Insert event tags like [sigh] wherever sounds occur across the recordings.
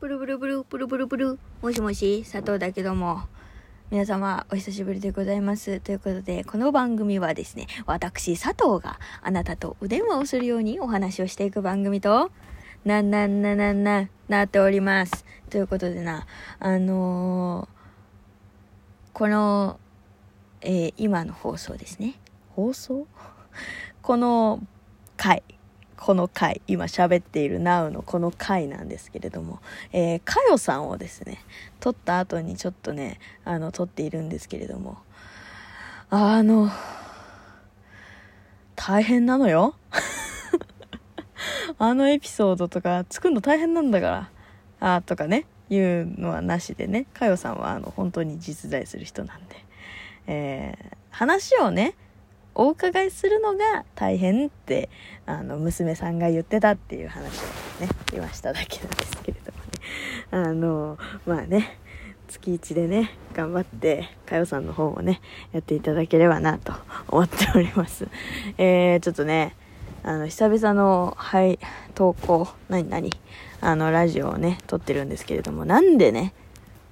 ブルブルブル、ブルブルブル。もしもし、佐藤だけども。皆様、お久しぶりでございます。ということで、この番組はですね、私、佐藤があなたとお電話をするようにお話をしていく番組と、な、な、な、な、な、なっております。ということでな、あのーこの、えー今の放送ですね。放送？[laughs] この回、この回、今喋っている Now のこの回なんですけれども、えー、かよさんをですね、撮った後にちょっとね、あの、撮っているんですけれども、あの、大変なのよ。[laughs] あのエピソードとか作るの大変なんだから、あとかね、いうのはなしでね、かよさんはあの、本当に実在する人なんで、えー話をね、お伺いするのが大変ってあの娘さんが言ってたっていう話をね言わしただけなんですけれどもね。あのまあね月1でね頑張ってかよさんの方もねやっていただければなと思っております。えー、ちょっとねあの久々のはい投稿何何あのラジオをね撮ってるんですけれどもなんでね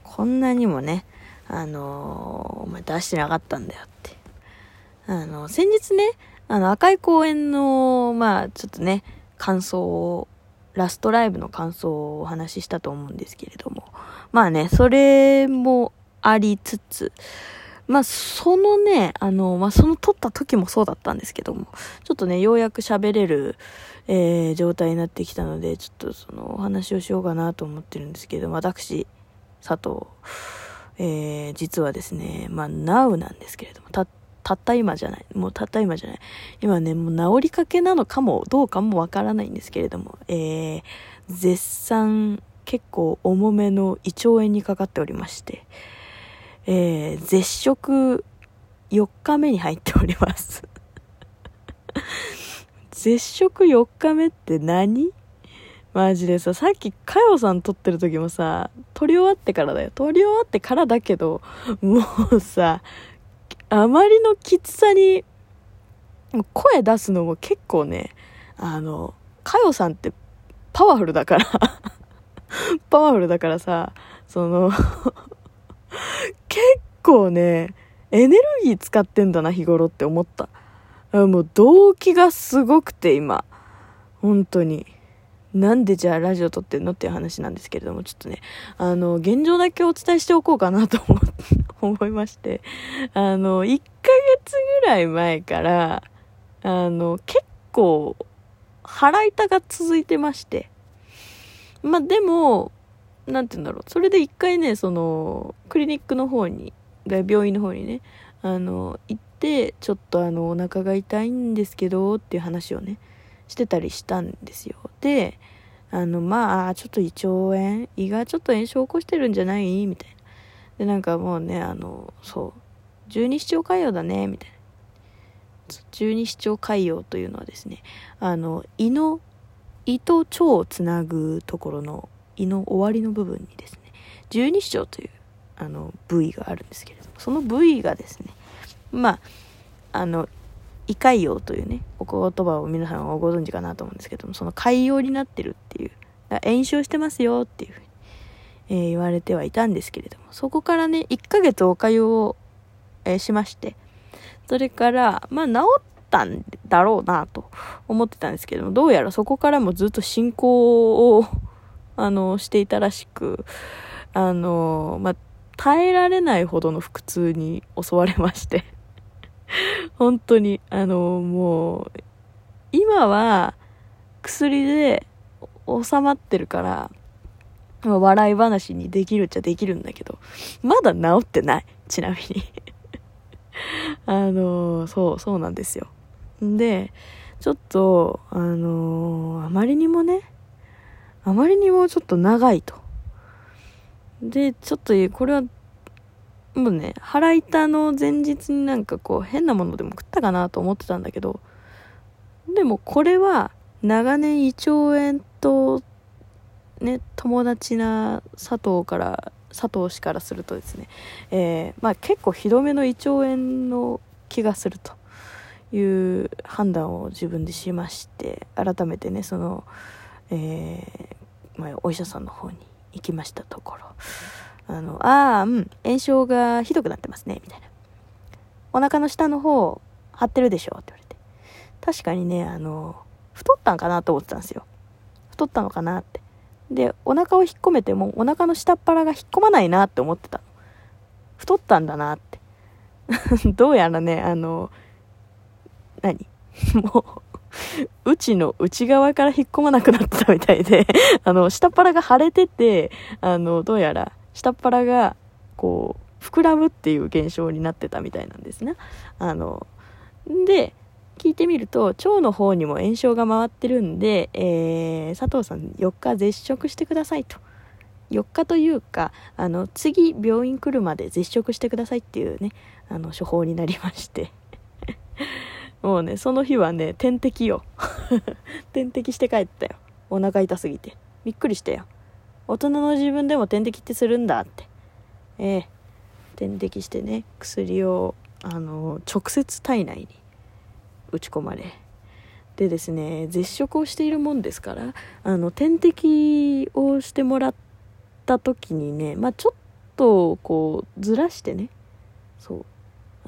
こんなにもねあのお前出してなかったんだよって。あの、先日ね、あの、赤い公園の、まあ、ちょっとね、感想を、ラストライブの感想をお話ししたと思うんですけれども、まあね、それもありつつ、まあ、そのね、あの、まあ、その撮った時もそうだったんですけども、ちょっとね、ようやく喋れる、えー、状態になってきたので、ちょっとそのお話をしようかなと思ってるんですけど、私、佐藤、えー、実はですね、まあ、Now なんですけれども、たたった今じゃない。もうたった今じゃない。今ね、もう治りかけなのかも、どうかもわからないんですけれども、えー、絶賛結構重めの胃腸炎にかかっておりまして、えー、絶食4日目に入っております。[laughs] 絶食4日目って何？マジでさ、さっきかよさん撮ってる時もさ、撮り終わってからだよ。撮り終わってからだけど、もうさ、あまりのきつさに、声出すのも結構ね、あの、かよさんってパワフルだから、[laughs] パワフルだからさ、その、[laughs] 結構ね、エネルギー使ってんだな、日頃って思った。もう動機がすごくて、今。本当に。なんでじゃあラジオ撮ってんのっていう話なんですけれども、ちょっとね、あの、現状だけお伝えしておこうかなと思って思いまして、あの、1ヶ月ぐらい前から、あの、結構、腹痛が続いてまして、まあ、でも、なんて言うんだろう、それで一回ね、その、クリニックの方に、病院の方にね、あの、行って、ちょっとあの、お腹が痛いんですけど、っていう話をね、してたりしたんですよ。で、あの、まあ、ちょっと胃腸炎？胃がちょっと炎症を起こしてるんじゃない？みたいな。で、なんかもうね、あの、そう、十二指腸潰瘍だね、みたいな。十二指腸潰瘍というのはですね、あの、胃の、胃と腸をつなぐところの胃の終わりの部分にですね、十二指腸という、あの、部位があるんですけれども、その部位がですね、まあ、あの、胃潰瘍というね、お言葉を皆さんはご存知かなと思うんですけども、その潰瘍になってるっていう、炎症してますよっていうふうに、えー言われてはいたんですけれども、そこからね、1ヶ月お通いを、えーしまして、それから、まあ治ったんだろうなと思ってたんですけども、どうやらそこからもずっと進行を、[laughs] あの、していたらしく、あの、まあ、耐えられないほどの腹痛に襲われまして、[laughs] 本当に、あの、もう、今は薬で収まってるから、笑い話にできるっちゃできるんだけど、まだ治ってない。ちなみに。[laughs] あの、そう、そうなんですよ。で、ちょっと、あの、あまりにもね、あまりにもちょっと長いと。で、ちょっと、これは、もうね、腹痛の前日になんかこう変なものでも食ったかなと思ってたんだけど、でもこれは長年胃腸炎とね、友達な佐藤から、佐藤氏からするとですね、えーまあ結構ひどめの胃腸炎の気がするという判断を自分でしまして、改めてね、その、えーまあ、お医者さんの方に行きましたところ、あの、ああ、うん、炎症がひどくなってますね、みたいな。お腹の下の方、張ってるでしょって言われて。確かにね、あの、太ったんかなと思ってたんですよ。太ったのかなって。で、お腹を引っ込めても、お腹の下っ腹が引っ込まないなって思ってた太ったんだなって。[laughs] どうやらね、あの、何？[laughs] もう、うちの内側から引っ込まなくなってたみたいで [laughs] あの、下っ腹が腫れてて、あの、どうやら、下っ腹が、こう、膨らむっていう現象になってたみたいなんですね。あの、で、聞いてみると、腸の方にも炎症が回ってるんで、えー、佐藤さん4日絶食してくださいと。4日というか、あの、次病院来るまで絶食してくださいっていうね、あの、処方になりまして [laughs] もうね、その日はね、点滴よ。[laughs] 点滴して帰ったよ。お腹痛すぎて。びっくりしたよ。大人の自分でも点滴ってするんだって。ええ点滴してね、薬を、あの、直接体内に打ち込まれ。でですね、絶食をしているもんですから、あの、点滴をしてもらった時にね、まあちょっと、こう、ずらしてね、そう、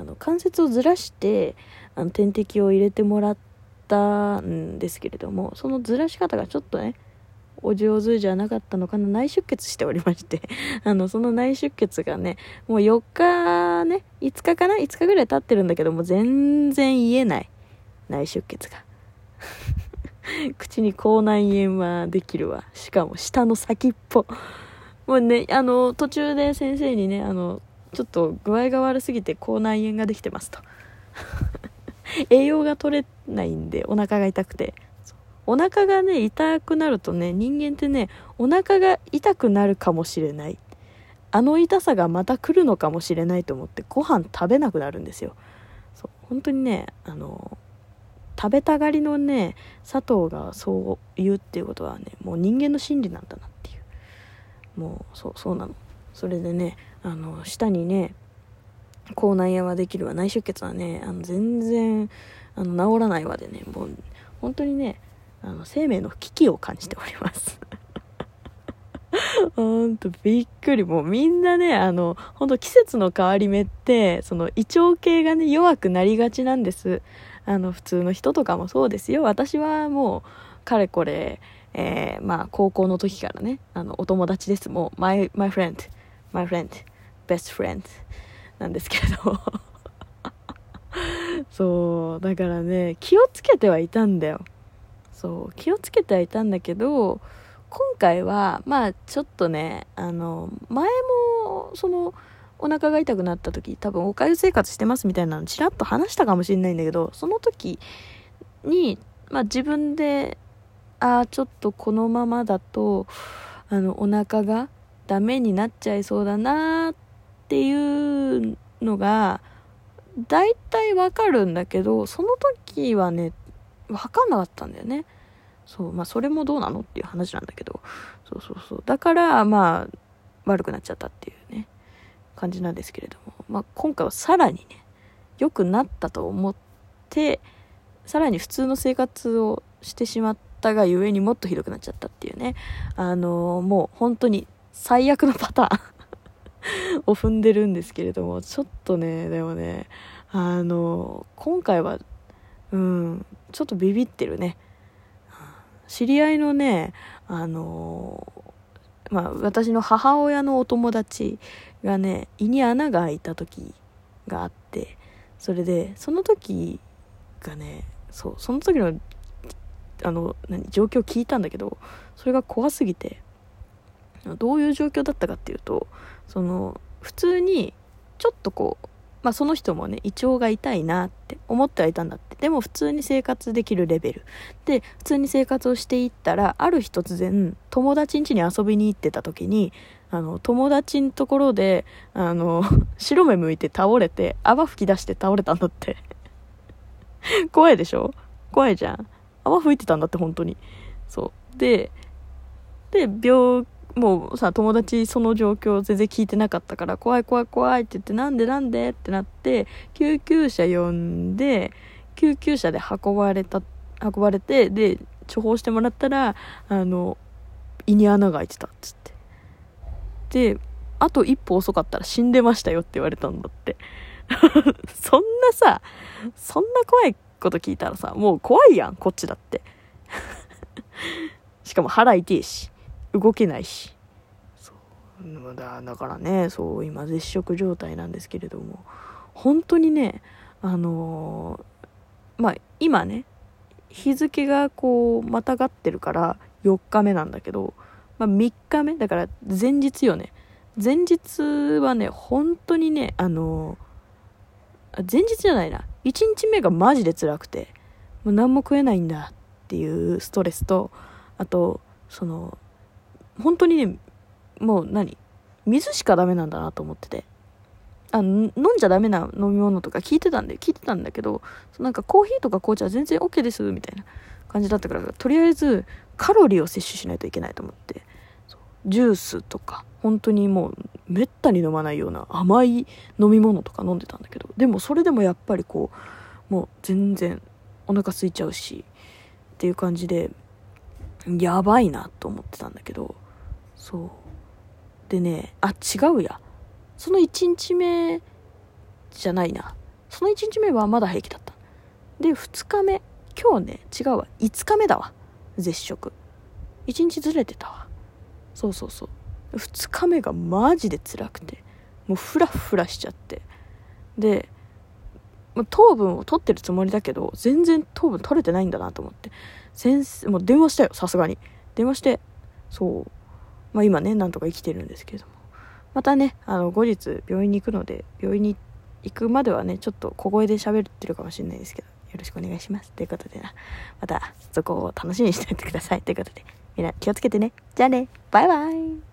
あの関節をずらしてあの点滴を入れてもらったんですけれどもそのずらし方がちょっとねお上手じゃなかったのかな内出血しておりまして [laughs] あのその内出血がねもう4日ね5日かな5日ぐらい経ってるんだけども全然言えない内出血が。[laughs] 口に口内炎はできるわ。しかも下の先っぽ。もうねあの途中で先生にねあのちょっと具合が悪すぎて口内炎ができてますと。[laughs] 栄養が取れないんでお腹が痛くて。お腹がね痛くなるとね人間ってねお腹が痛くなるかもしれない。あの痛さがまた来るのかもしれないと思ってご飯食べなくなるんですよ。そう本当にねあの食べたがりのね佐藤がそう言うっていうことはねもう人間の心理なんだなっていう。もうそうそうなの。それでねあの舌にね口内炎はできるわ内出血はねあの全然あの治らないわでねもう本当にねあの生命の危機を感じております。ほんとびっくり。もうみんなねあのほんと季節の変わり目ってその胃腸系がね弱くなりがちなんです。あの普通の人とかもそうですよ。私はもうかれこれえー、まあ高校の時からねあのお友達です。もう my, my friend my friend best friend なんですけれど。[laughs] そうだからね気をつけてはいたんだよ。そう気をつけてはいたんだけど今回はまあちょっとねあの前もそのお腹が痛くなった時多分おかゆ生活してますみたいなのちらっと話したかもしれないんだけどその時に、まあ、自分でああちょっとこのままだとあのお腹がダメになっちゃいそうだなっていうのが大体わかるんだけどその時はね分かんなかったんだよね。そうまあそれもどうなのっていう話なんだけど。そうそうそう。だからまあ悪くなっちゃったっていうね。感じなんですけれども、まあ、今回はさらにね良くなったと思ってさらに普通の生活をしてしまったがゆえにもっとひどくなっちゃったっていうねあのー、もう本当に最悪のパターン [laughs] を踏んでるんですけれども、ちょっとね、でもね、あの、今回は、うん、ちょっとビビってるね。知り合いのね、あの、まあ、私の母親のお友達がね、胃に穴が開いた時があって、それで、その時がね、そう、その時の、あの、何、状況を聞いたんだけど、それが怖すぎて、どういう状況だったかっていうとその普通にちょっとこうまあその人もね胃腸が痛いなって思ってはいたんだって。でも普通に生活できるレベル。で普通に生活をしていったらある日突然友達ん家に遊びに行ってた時にあの友達のところであの [laughs] 白目向いて倒れて泡吹き出して倒れたんだって。[laughs] 怖いでしょ？怖いじゃん。泡吹いてたんだって本当に。そう。でで病もうさ友達その状況全然聞いてなかったから怖い怖い怖いって言ってなんでなんで？ってなって救急車呼んで救急車で運ばれた運ばれてで処方してもらったらあの胃に穴が開いてたっつって。であと一歩遅かったら死んでましたよって言われたんだって。[laughs] そんなさそんな怖いこと聞いたらさもう怖いやんこっちだって。[laughs] しかも腹痛いし。動けないし。そう。だだからねそう今絶食状態なんですけれども。本当にねあのー、まあ今ね日付がこうまたがってるから4日目なんだけど、まあ、3日目だから前日よね。前日はね本当にねあのー、前日じゃないな。1日目がマジで辛くてもう何も食えないんだっていうストレスとあとその本当にねもう何？水しかダメなんだなと思ってて。あ飲んじゃダメな飲み物とか聞いてたんで聞いてたんだけどなんかコーヒーとか紅茶全然 OK ですみたいな感じだったからとりあえずカロリーを摂取しないといけないと思って。ジュースとか本当にもうめったに飲まないような甘い飲み物とか飲んでたんだけど。でもそれでもやっぱりこうもう全然お腹空いちゃうしっていう感じでやばいなと思ってたんだけど。そう。でねあ違うや。その1日目じゃないな。その1日目はまだ平気だった。で2日目。今日ね違うわ。5日目だわ。絶食。1日ずれてたわ。そうそうそう。2日目がマジで辛くて。もうフラフラしちゃって。で糖分を取ってるつもりだけど全然糖分取れてないんだなと思って。先生もう電話したよさすがに。電話してそう。まあ今ねなんとか生きてるんですけれども。またねあの後日病院に行くので病院に行くまではねちょっと小声で喋ってるかもしれないですけどよろしくお願いします。ということでな。またそこを楽しみにしておいてください。ということでみんな気をつけてね。じゃあね。バイバイ。